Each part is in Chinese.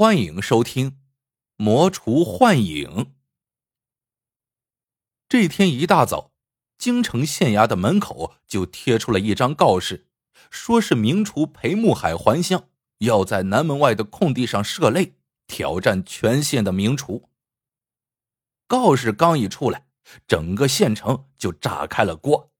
欢迎收听《魔厨幻影》。这天一大早，京城县衙的门口就贴出了一张告示，说是名厨裴木海还乡，要在南门外的空地上设擂，挑战全县的名厨。告示刚一出来，整个县城就炸开了锅。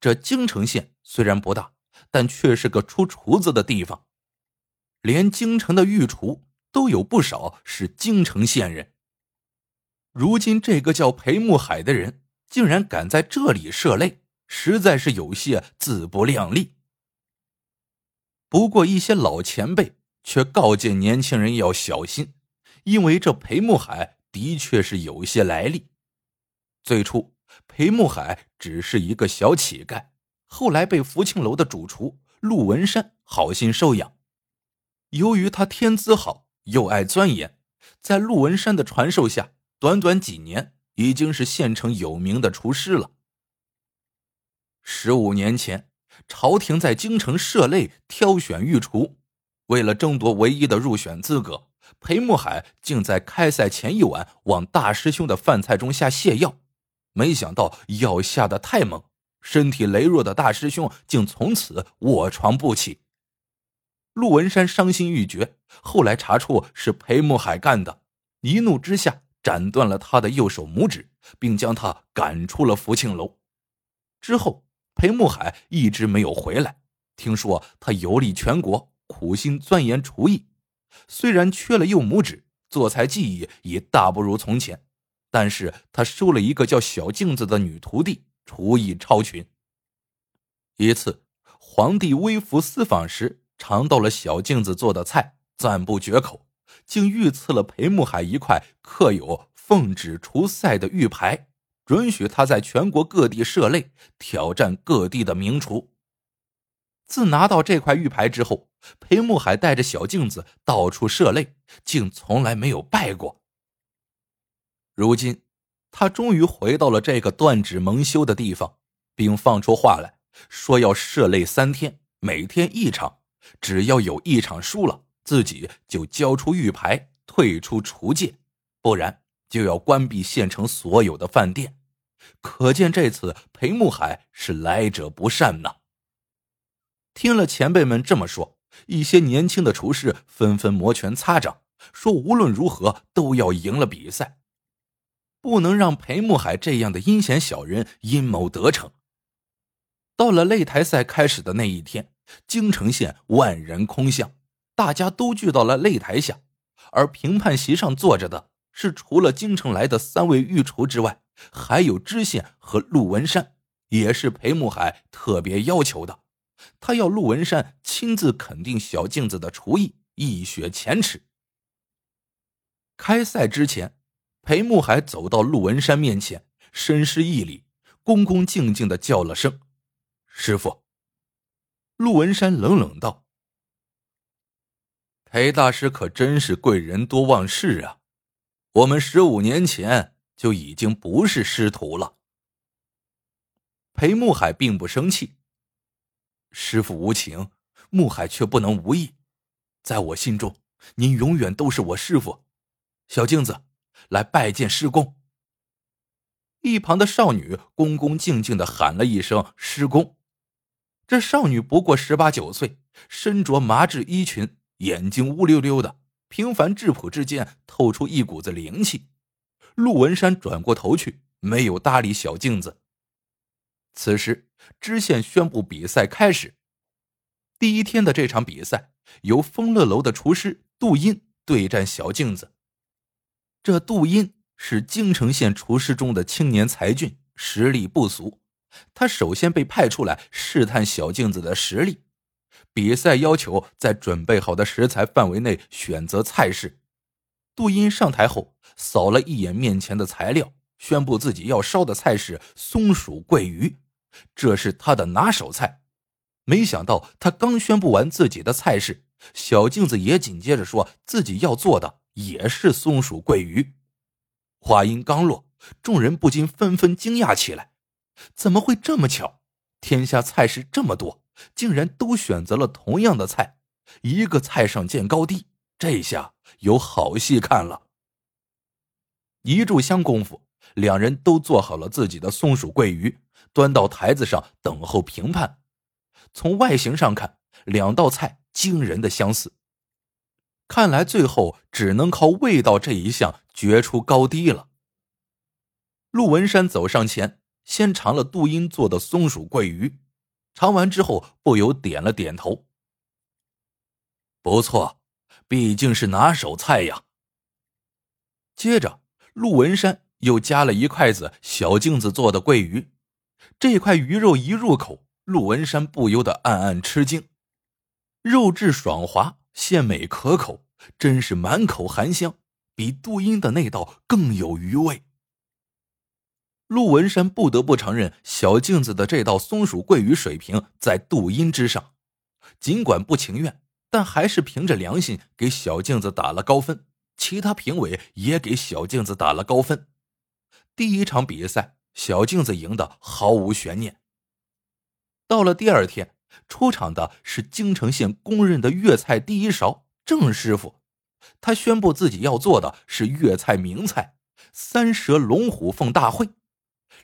这京城县虽然不大，但却是个出厨子的地方，连京城的御厨。都有不少是京城县人。如今这个叫裴木海的人竟然敢在这里设擂，实在是有些自不量力。不过一些老前辈却告诫年轻人要小心，因为这裴木海的确是有些来历。最初，裴木海只是一个小乞丐，后来被福庆楼的主厨陆文山好心收养。由于他天资好。又爱钻研，在陆文山的传授下，短短几年已经是县城有名的厨师了。十五年前，朝廷在京城设擂挑选御厨，为了争夺唯一的入选资格，裴木海竟在开赛前一晚往大师兄的饭菜中下泻药，没想到药下的太猛，身体羸弱的大师兄竟从此卧床不起。陆文山伤心欲绝，后来查出是裴木海干的，一怒之下斩断了他的右手拇指，并将他赶出了福庆楼。之后，裴木海一直没有回来。听说他游历全国，苦心钻研厨艺，虽然缺了右拇指，做菜技艺已大不如从前，但是他收了一个叫小镜子的女徒弟，厨艺超群。一次，皇帝微服私访时。尝到了小镜子做的菜，赞不绝口，竟御赐了裴木海一块刻有“奉旨除赛”的玉牌，准许他在全国各地设擂，挑战各地的名厨。自拿到这块玉牌之后，裴木海带着小镜子到处设擂，竟从来没有败过。如今，他终于回到了这个断指蒙羞的地方，并放出话来说要设擂三天，每天一场。只要有一场输了，自己就交出玉牌，退出厨界，不然就要关闭县城所有的饭店。可见这次裴木海是来者不善呐。听了前辈们这么说，一些年轻的厨师纷纷摩拳擦掌，说无论如何都要赢了比赛，不能让裴木海这样的阴险小人阴谋得逞。到了擂台赛开始的那一天。京城县万人空巷，大家都聚到了擂台下，而评判席上坐着的是除了京城来的三位御厨之外，还有知县和陆文山，也是裴木海特别要求的。他要陆文山亲自肯定小镜子的厨艺，一雪前耻。开赛之前，裴木海走到陆文山面前，深施一礼，恭恭敬敬的叫了声“师傅”。陆文山冷冷道：“裴大师可真是贵人多忘事啊！我们十五年前就已经不是师徒了。”裴木海并不生气：“师傅无情，木海却不能无义。在我心中，您永远都是我师傅。小镜子，来拜见师公。”一旁的少女恭恭敬敬的喊了一声：“师公。”这少女不过十八九岁，身着麻质衣裙，眼睛乌溜溜的，平凡质朴之间透出一股子灵气。陆文山转过头去，没有搭理小镜子。此时，知县宣布比赛开始。第一天的这场比赛，由丰乐楼的厨师杜英对战小镜子。这杜英是京城县厨师中的青年才俊，实力不俗。他首先被派出来试探小镜子的实力。比赛要求在准备好的食材范围内选择菜式。杜英上台后扫了一眼面前的材料，宣布自己要烧的菜是松鼠桂鱼，这是他的拿手菜。没想到他刚宣布完自己的菜式，小镜子也紧接着说自己要做的也是松鼠桂鱼。话音刚落，众人不禁纷纷惊讶起来。怎么会这么巧？天下菜式这么多，竟然都选择了同样的菜。一个菜上见高低，这下有好戏看了。一炷香功夫，两人都做好了自己的松鼠桂鱼，端到台子上等候评判。从外形上看，两道菜惊人的相似。看来最后只能靠味道这一项决出高低了。陆文山走上前，先尝了杜英做的松鼠桂鱼，尝完之后不由点了点头。不错，毕竟是拿手菜呀。接着，陆文山又夹了一筷子小镜子做的桂鱼，这块鱼肉一入口，陆文山不由得暗暗吃惊，肉质爽滑。鲜美可口，真是满口含香，比杜英的那道更有余味。陆文山不得不承认，小镜子的这道松鼠桂鱼水平在杜英之上。尽管不情愿，但还是凭着良心给小镜子打了高分。其他评委也给小镜子打了高分。第一场比赛，小镜子赢得毫无悬念。到了第二天。出场的是京城县公认的粤菜第一勺郑师傅，他宣布自己要做的是粤菜名菜三蛇龙虎凤大会。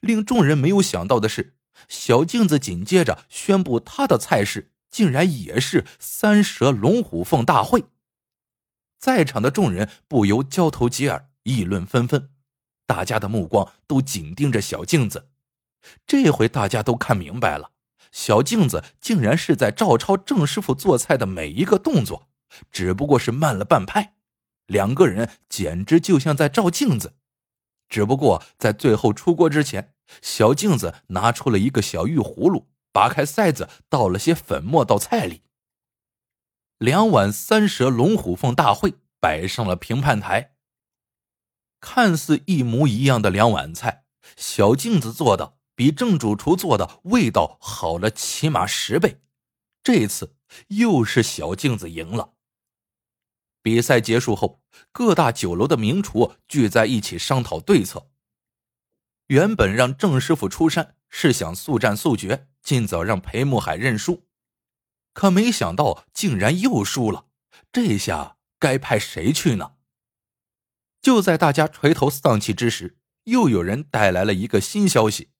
令众人没有想到的是，小镜子紧接着宣布他的菜式竟然也是三蛇龙虎凤大会。在场的众人不由交头接耳，议论纷纷，大家的目光都紧盯着小镜子。这回大家都看明白了。小镜子竟然是在照抄郑师傅做菜的每一个动作，只不过是慢了半拍。两个人简直就像在照镜子，只不过在最后出锅之前，小镜子拿出了一个小玉葫芦，拔开塞子，倒了些粉末到菜里。两碗三蛇龙虎凤大会摆上了评判台。看似一模一样的两碗菜，小镜子做的。比正主厨做的味道好了起码十倍，这次又是小镜子赢了。比赛结束后，各大酒楼的名厨聚在一起商讨对策。原本让郑师傅出山是想速战速决，尽早让裴慕海认输，可没想到竟然又输了，这下该派谁去呢？就在大家垂头丧气之时，又有人带来了一个新消息。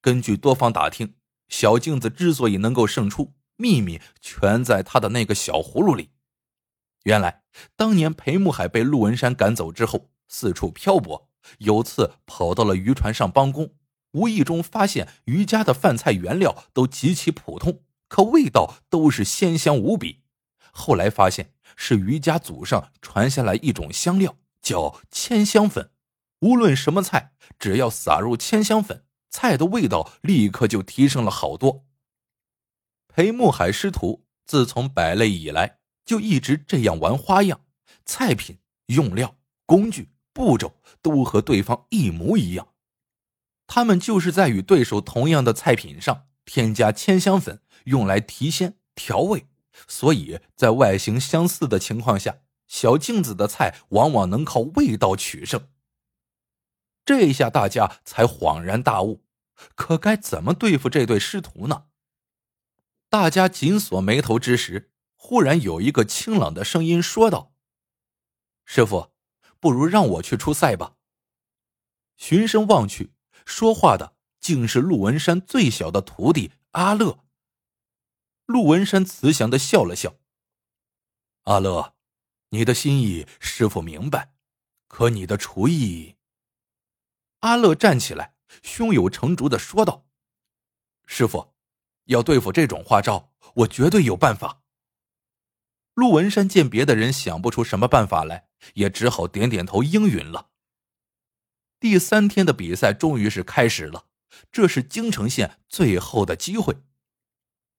根据多方打听，小镜子之所以能够胜出，秘密全在他的那个小葫芦里。原来，当年裴木海被陆文山赶走之后，四处漂泊，有次跑到了渔船上帮工，无意中发现渔家的饭菜原料都极其普通，可味道都是鲜香无比。后来发现是渔家祖上传下来一种香料，叫千香粉，无论什么菜，只要撒入千香粉。菜的味道立刻就提升了好多。裴木海师徒自从摆擂以来，就一直这样玩花样，菜品、用料、工具、步骤都和对方一模一样。他们就是在与对手同样的菜品上添加千香粉，用来提鲜调味，所以在外形相似的情况下，小镜子的菜往往能靠味道取胜。这一下大家才恍然大悟。可该怎么对付这对师徒呢？大家紧锁眉头之时，忽然有一个清朗的声音说道：“师傅，不如让我去出赛吧。”循声望去，说话的竟是陆文山最小的徒弟阿乐。陆文山慈祥的笑了笑：“阿乐，你的心意师傅明白，可你的厨艺……”阿乐站起来。胸有成竹的说道：“师傅，要对付这种花招，我绝对有办法。”陆文山见别的人想不出什么办法来，也只好点点头应允了。第三天的比赛终于是开始了，这是京城县最后的机会。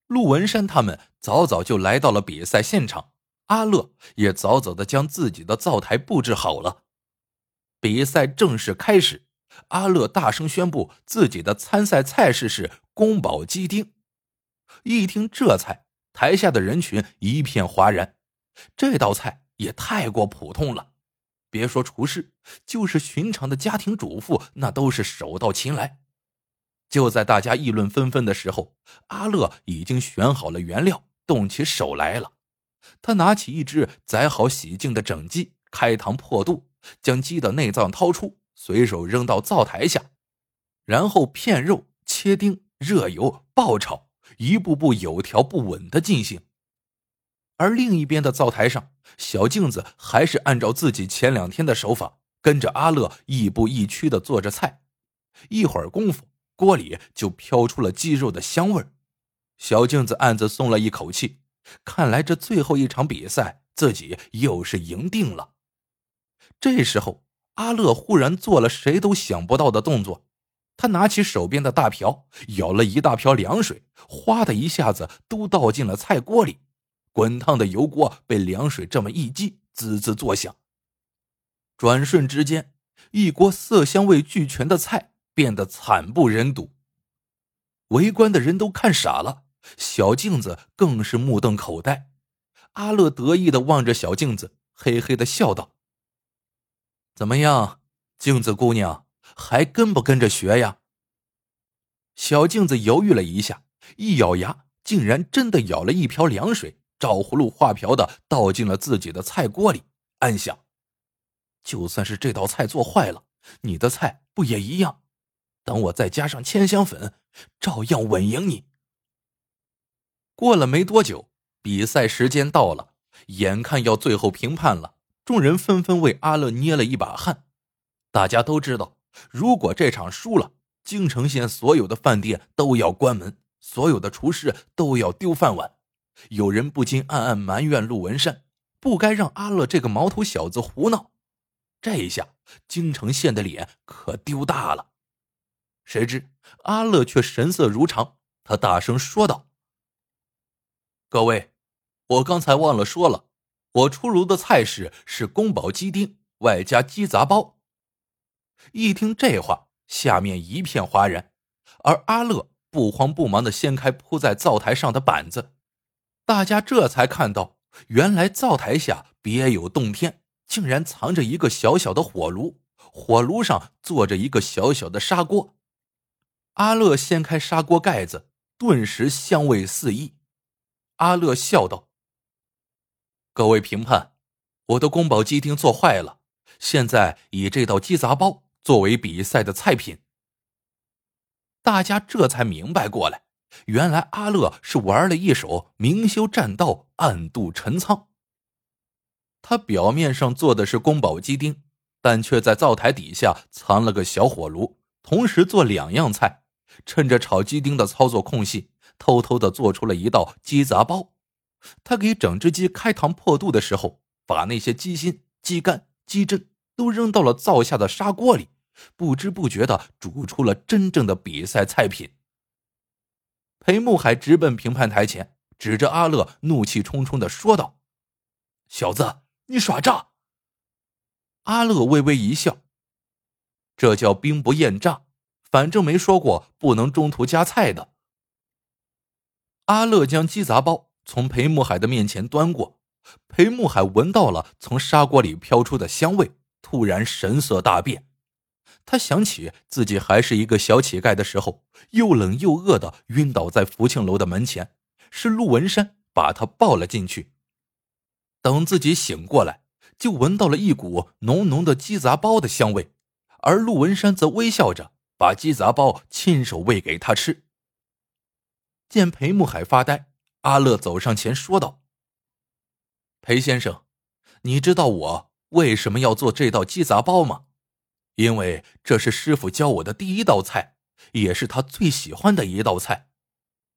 陆文山他们早早就来到了比赛现场，阿乐也早早的将自己的灶台布置好了。比赛正式开始。阿乐大声宣布自己的参赛菜式是宫保鸡丁。一听这菜，台下的人群一片哗然。这道菜也太过普通了，别说厨师，就是寻常的家庭主妇，那都是手到擒来。就在大家议论纷纷的时候，阿乐已经选好了原料，动起手来了。他拿起一只宰好洗净的整鸡，开膛破肚，将鸡的内脏掏出，随手扔到灶台下，然后片肉、切丁、热油、爆炒，一步步有条不紊的进行。而另一边的灶台上，小镜子还是按照自己前两天的手法，跟着阿乐亦步亦趋的做着菜。一会儿功夫，锅里就飘出了鸡肉的香味儿。小镜子暗自松了一口气，看来这最后一场比赛自己又是赢定了。这时候，阿乐忽然做了谁都想不到的动作，他拿起手边的大瓢，舀了一大瓢凉水，哗的一下子都倒进了菜锅里。滚烫的油锅被凉水这么一激，滋滋作响。转瞬之间，一锅色香味俱全的菜变得惨不忍睹。围观的人都看傻了，小镜子更是目瞪口呆。阿乐得意的望着小镜子，嘿嘿的笑道：“怎么样，镜子姑娘，还跟不跟着学呀？”小镜子犹豫了一下，一咬牙，竟然真的舀了一瓢凉水。照葫芦画瓢的倒进了自己的菜锅里，暗想：就算是这道菜做坏了，你的菜不也一样？等我再加上千香粉，照样稳赢你。过了没多久，比赛时间到了，眼看要最后评判了，众人纷纷为阿乐捏了一把汗。大家都知道，如果这场输了，京城县所有的饭店都要关门，所有的厨师都要丢饭碗。有人不禁暗暗埋怨陆文山，不该让阿乐这个毛头小子胡闹。这一下，京城县的脸可丢大了。谁知阿乐却神色如常，他大声说道：“各位，我刚才忘了说了，我出炉的菜式是宫保鸡丁外加鸡杂包。”一听这话，下面一片哗然，而阿乐不慌不忙的掀开铺在灶台上的板子。大家这才看到，原来灶台下别有洞天，竟然藏着一个小小的火炉，火炉上坐着一个小小的砂锅。阿乐掀开砂锅盖子，顿时香味四溢。阿乐笑道：“各位评判，我的宫保鸡丁做坏了，现在以这道鸡杂包作为比赛的菜品。”大家这才明白过来。原来阿乐是玩了一手明修栈道，暗度陈仓。他表面上做的是宫保鸡丁，但却在灶台底下藏了个小火炉，同时做两样菜。趁着炒鸡丁的操作空隙，偷偷的做出了一道鸡杂包。他给整只鸡开膛破肚的时候，把那些鸡心、鸡肝、鸡胗都扔到了灶下的砂锅里，不知不觉的煮出了真正的比赛菜品。裴木海直奔评判台前，指着阿乐，怒气冲冲的说道：“小子，你耍诈！”阿乐微微一笑：“这叫兵不厌诈，反正没说过不能中途加菜的。”阿乐将鸡杂包从裴木海的面前端过，裴木海闻到了从砂锅里飘出的香味，突然神色大变。他想起自己还是一个小乞丐的时候，又冷又饿的晕倒在福庆楼的门前，是陆文山把他抱了进去。等自己醒过来，就闻到了一股浓浓的鸡杂包的香味，而陆文山则微笑着把鸡杂包亲手喂给他吃。见裴木海发呆，阿乐走上前说道：“裴先生，你知道我为什么要做这道鸡杂包吗？”因为这是师傅教我的第一道菜，也是他最喜欢的一道菜。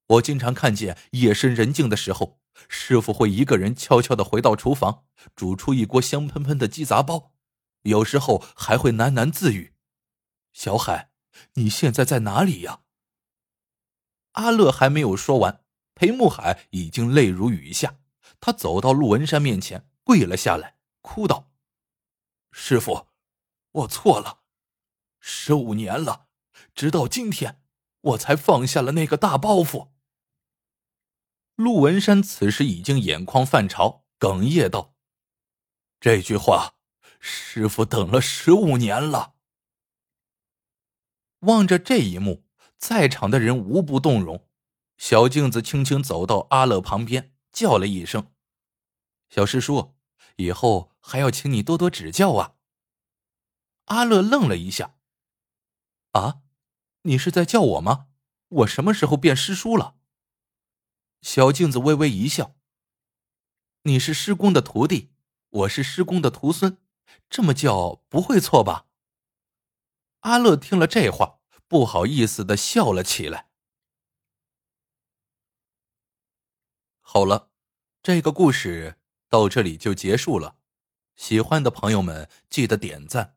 我经常看见夜深人静的时候，师傅会一个人悄悄的回到厨房，煮出一锅香喷喷的鸡杂包，有时候还会喃喃自语：“小海，你现在在哪里呀？”阿乐还没有说完，裴木海已经泪如雨下。他走到陆文山面前，跪了下来，哭道：“师傅。”我错了，十五年了，直到今天，我才放下了那个大包袱。陆文山此时已经眼眶泛潮，哽咽道：“这句话，师傅等了十五年了。”望着这一幕，在场的人无不动容。小镜子轻轻走到阿乐旁边，叫了一声：“小师叔，以后还要请你多多指教啊。阿乐愣了一下。啊，你是在叫我吗？我什么时候变师叔了？小镜子微微一笑。你是师公的徒弟，我是师公的徒孙，这么叫不会错吧？阿乐听了这话，不好意思的笑了起来。好了，这个故事到这里就结束了。喜欢的朋友们记得点赞、